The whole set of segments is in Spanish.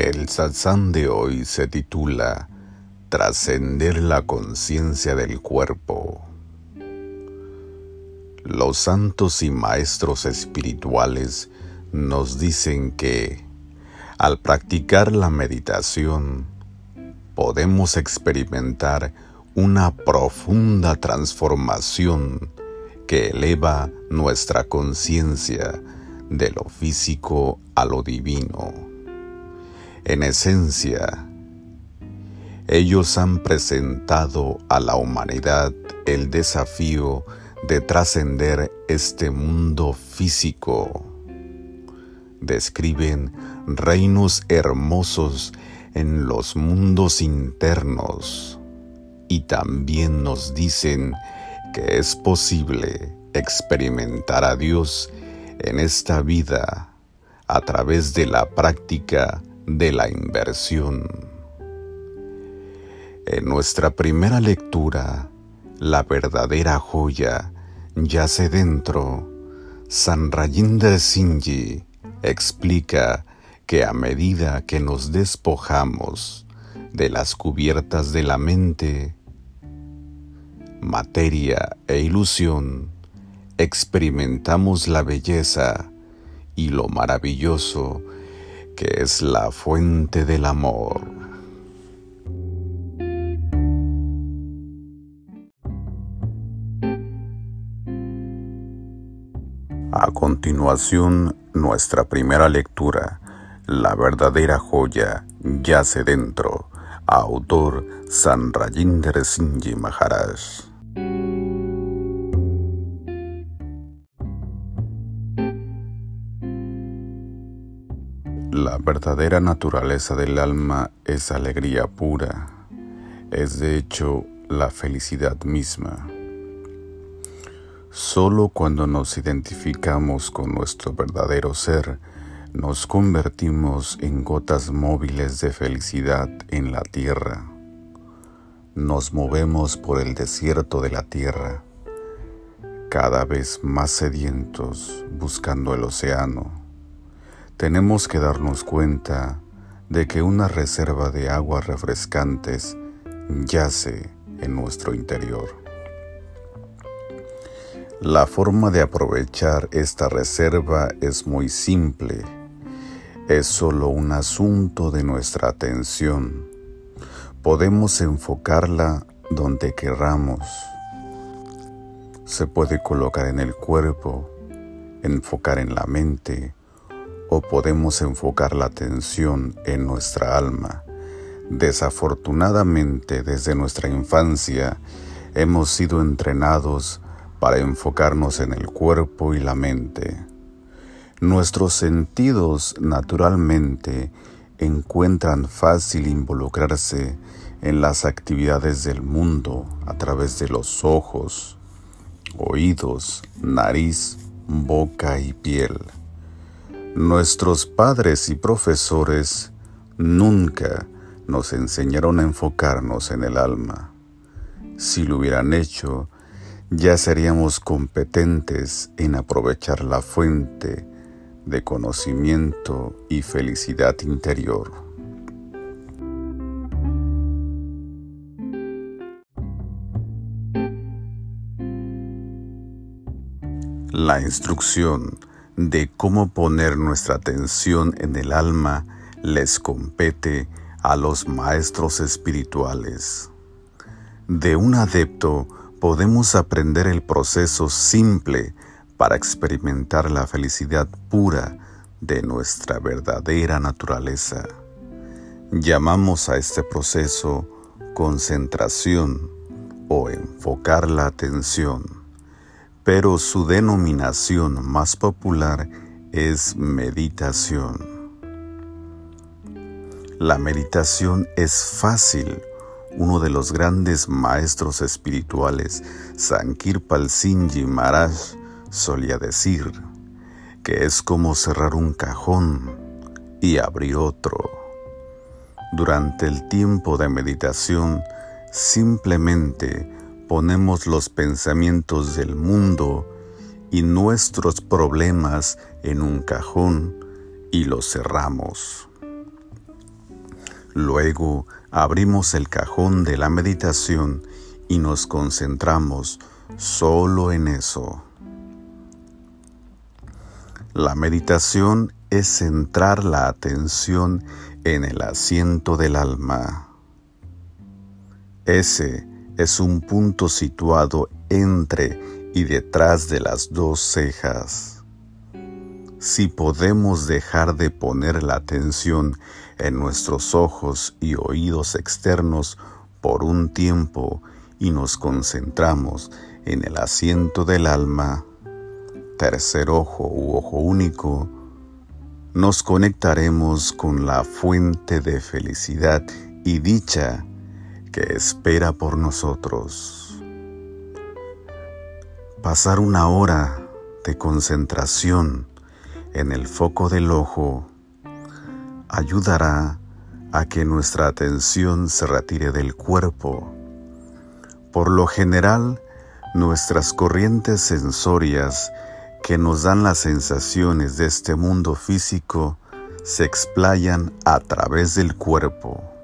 El satsang de hoy se titula Trascender la conciencia del cuerpo. Los santos y maestros espirituales nos dicen que al practicar la meditación podemos experimentar una profunda transformación que eleva nuestra conciencia de lo físico a lo divino en esencia, ellos han presentado a la humanidad el desafío de trascender este mundo físico. Describen reinos hermosos en los mundos internos y también nos dicen que es posible experimentar a Dios en esta vida a través de la práctica de la inversión. En nuestra primera lectura, la verdadera joya yace dentro. San Rajinder Singh explica que a medida que nos despojamos de las cubiertas de la mente, materia e ilusión, experimentamos la belleza y lo maravilloso que es la fuente del amor. A continuación, nuestra primera lectura, La verdadera joya yace dentro, autor San Rajinder Singh Maharaj. La verdadera naturaleza del alma es alegría pura, es de hecho la felicidad misma. Solo cuando nos identificamos con nuestro verdadero ser, nos convertimos en gotas móviles de felicidad en la tierra. Nos movemos por el desierto de la tierra, cada vez más sedientos buscando el océano tenemos que darnos cuenta de que una reserva de aguas refrescantes yace en nuestro interior. La forma de aprovechar esta reserva es muy simple. Es solo un asunto de nuestra atención. Podemos enfocarla donde querramos. Se puede colocar en el cuerpo, enfocar en la mente, o podemos enfocar la atención en nuestra alma. Desafortunadamente, desde nuestra infancia, hemos sido entrenados para enfocarnos en el cuerpo y la mente. Nuestros sentidos naturalmente encuentran fácil involucrarse en las actividades del mundo a través de los ojos, oídos, nariz, boca y piel. Nuestros padres y profesores nunca nos enseñaron a enfocarnos en el alma. Si lo hubieran hecho, ya seríamos competentes en aprovechar la fuente de conocimiento y felicidad interior. La instrucción de cómo poner nuestra atención en el alma les compete a los maestros espirituales. De un adepto podemos aprender el proceso simple para experimentar la felicidad pura de nuestra verdadera naturaleza. Llamamos a este proceso concentración o enfocar la atención pero su denominación más popular es meditación. La meditación es fácil. Uno de los grandes maestros espirituales, Sankirpal Singh Maharaj, solía decir que es como cerrar un cajón y abrir otro. Durante el tiempo de meditación, simplemente ponemos los pensamientos del mundo y nuestros problemas en un cajón y los cerramos. Luego abrimos el cajón de la meditación y nos concentramos solo en eso. La meditación es centrar la atención en el asiento del alma. Ese es un punto situado entre y detrás de las dos cejas. Si podemos dejar de poner la atención en nuestros ojos y oídos externos por un tiempo y nos concentramos en el asiento del alma, tercer ojo u ojo único, nos conectaremos con la fuente de felicidad y dicha que espera por nosotros. Pasar una hora de concentración en el foco del ojo ayudará a que nuestra atención se retire del cuerpo. Por lo general, nuestras corrientes sensorias que nos dan las sensaciones de este mundo físico se explayan a través del cuerpo.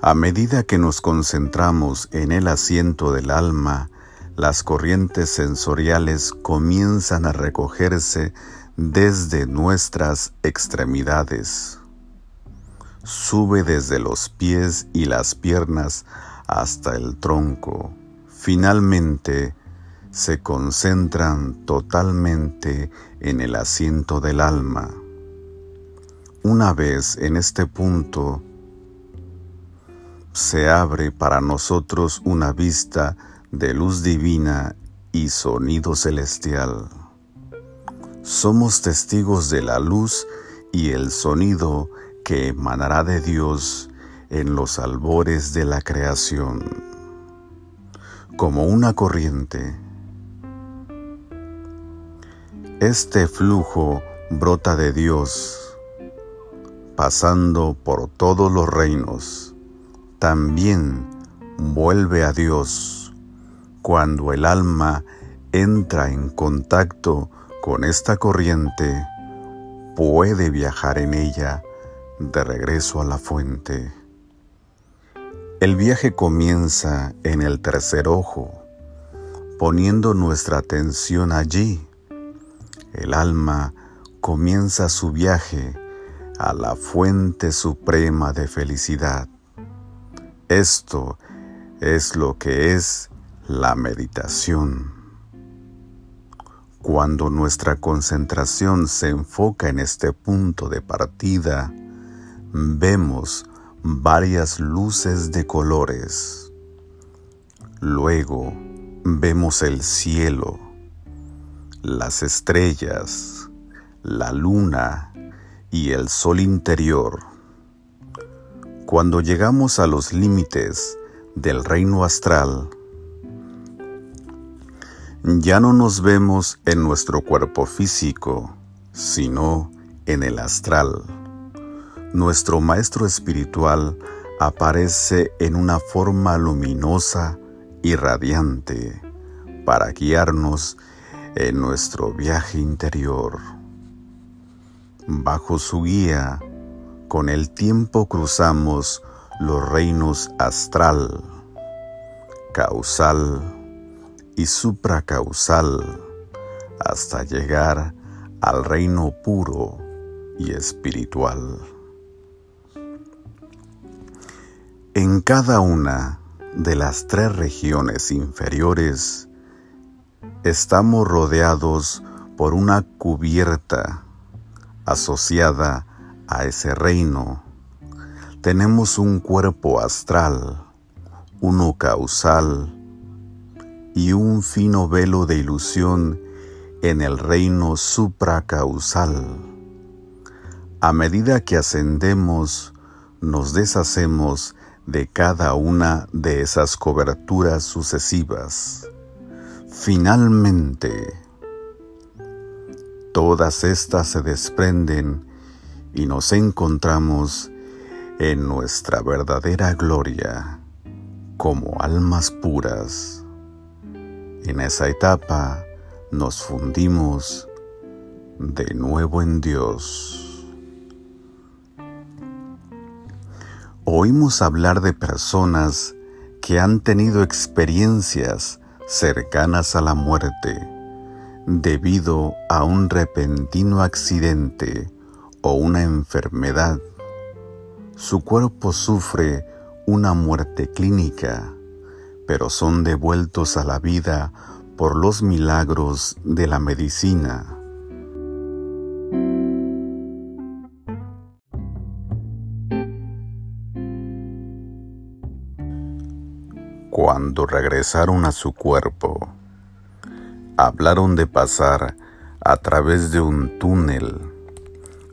A medida que nos concentramos en el asiento del alma, las corrientes sensoriales comienzan a recogerse desde nuestras extremidades. Sube desde los pies y las piernas hasta el tronco. Finalmente, se concentran totalmente en el asiento del alma. Una vez en este punto, se abre para nosotros una vista de luz divina y sonido celestial. Somos testigos de la luz y el sonido que emanará de Dios en los albores de la creación. Como una corriente, este flujo brota de Dios, pasando por todos los reinos. También vuelve a Dios cuando el alma entra en contacto con esta corriente, puede viajar en ella de regreso a la fuente. El viaje comienza en el tercer ojo, poniendo nuestra atención allí el alma comienza su viaje a la fuente suprema de felicidad. Esto es lo que es la meditación. Cuando nuestra concentración se enfoca en este punto de partida, vemos varias luces de colores. Luego vemos el cielo las estrellas, la luna y el sol interior. Cuando llegamos a los límites del reino astral, ya no nos vemos en nuestro cuerpo físico, sino en el astral. Nuestro maestro espiritual aparece en una forma luminosa y radiante para guiarnos en nuestro viaje interior. Bajo su guía, con el tiempo cruzamos los reinos astral, causal y supracausal hasta llegar al reino puro y espiritual. En cada una de las tres regiones inferiores estamos rodeados por una cubierta asociada a ese reino. Tenemos un cuerpo astral, uno causal y un fino velo de ilusión en el reino supracausal. A medida que ascendemos, nos deshacemos de cada una de esas coberturas sucesivas. Finalmente, todas estas se desprenden y nos encontramos en nuestra verdadera gloria como almas puras. En esa etapa nos fundimos de nuevo en Dios. Oímos hablar de personas que han tenido experiencias cercanas a la muerte debido a un repentino accidente o una enfermedad. Su cuerpo sufre una muerte clínica, pero son devueltos a la vida por los milagros de la medicina. Cuando regresaron a su cuerpo, hablaron de pasar a través de un túnel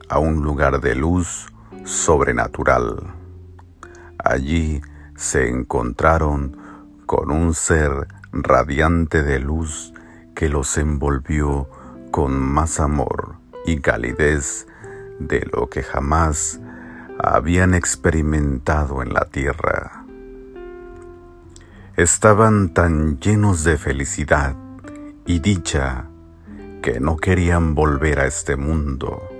a un lugar de luz sobrenatural. Allí se encontraron con un ser radiante de luz que los envolvió con más amor y calidez de lo que jamás habían experimentado en la tierra estaban tan llenos de felicidad y dicha que no querían volver a este mundo.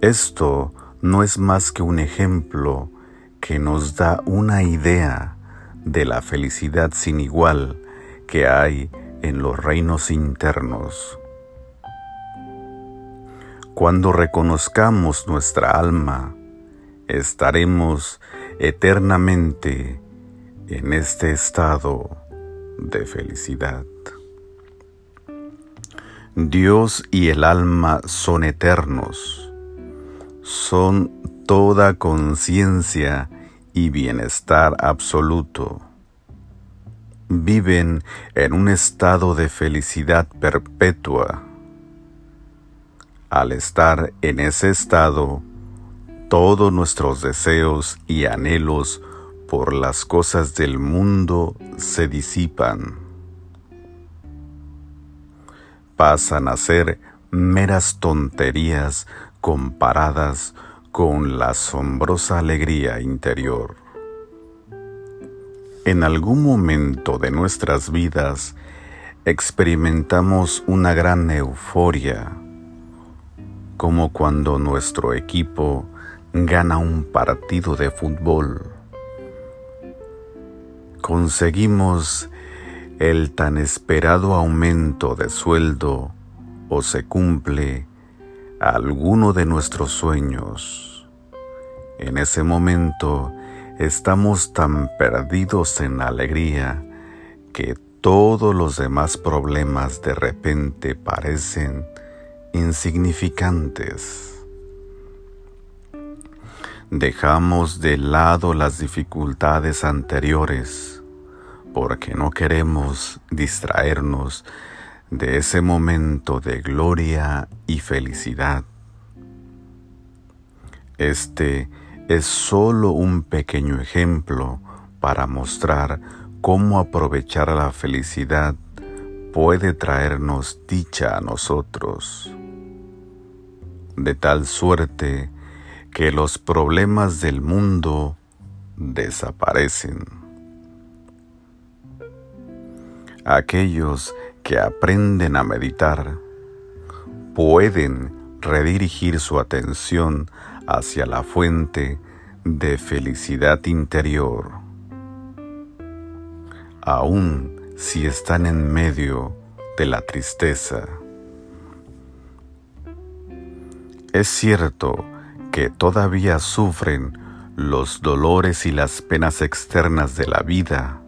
Esto no es más que un ejemplo que nos da una idea de la felicidad sin igual que hay en los reinos internos. Cuando reconozcamos nuestra alma, estaremos eternamente en este estado de felicidad. Dios y el alma son eternos, son toda conciencia y bienestar absoluto. Viven en un estado de felicidad perpetua. Al estar en ese estado, todos nuestros deseos y anhelos por las cosas del mundo se disipan. Pasan a ser meras tonterías comparadas con la asombrosa alegría interior. En algún momento de nuestras vidas experimentamos una gran euforia, como cuando nuestro equipo gana un partido de fútbol conseguimos el tan esperado aumento de sueldo o se cumple alguno de nuestros sueños. En ese momento estamos tan perdidos en alegría que todos los demás problemas de repente parecen insignificantes. Dejamos de lado las dificultades anteriores porque no queremos distraernos de ese momento de gloria y felicidad. Este es solo un pequeño ejemplo para mostrar cómo aprovechar la felicidad puede traernos dicha a nosotros, de tal suerte que los problemas del mundo desaparecen. Aquellos que aprenden a meditar pueden redirigir su atención hacia la fuente de felicidad interior, aun si están en medio de la tristeza. Es cierto que todavía sufren los dolores y las penas externas de la vida,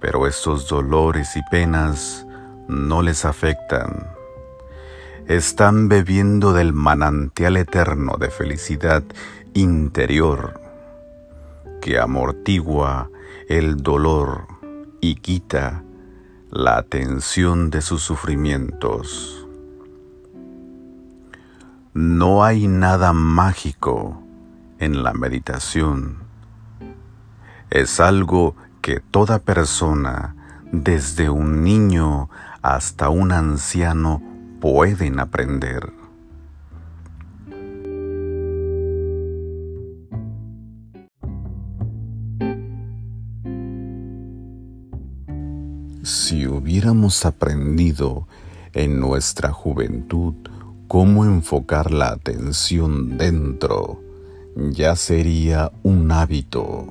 pero estos dolores y penas no les afectan. Están bebiendo del manantial eterno de felicidad interior que amortigua el dolor y quita la atención de sus sufrimientos. No hay nada mágico en la meditación. Es algo que toda persona, desde un niño hasta un anciano, pueden aprender. Si hubiéramos aprendido en nuestra juventud cómo enfocar la atención dentro ya sería un hábito.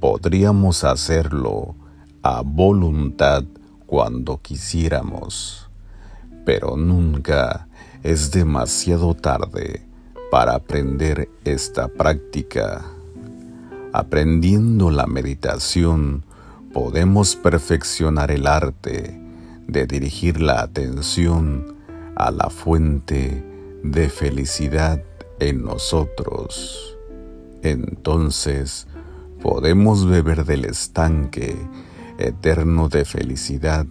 Podríamos hacerlo a voluntad cuando quisiéramos, pero nunca es demasiado tarde para aprender esta práctica. Aprendiendo la meditación, podemos perfeccionar el arte de dirigir la atención a la fuente de felicidad en nosotros. Entonces podemos beber del estanque eterno de felicidad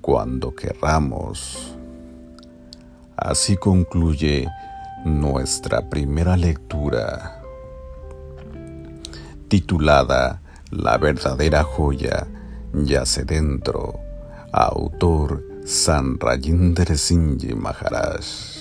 cuando querramos. Así concluye nuestra primera lectura, titulada La verdadera joya yace dentro, autor San Rajinder Singh Maharaj.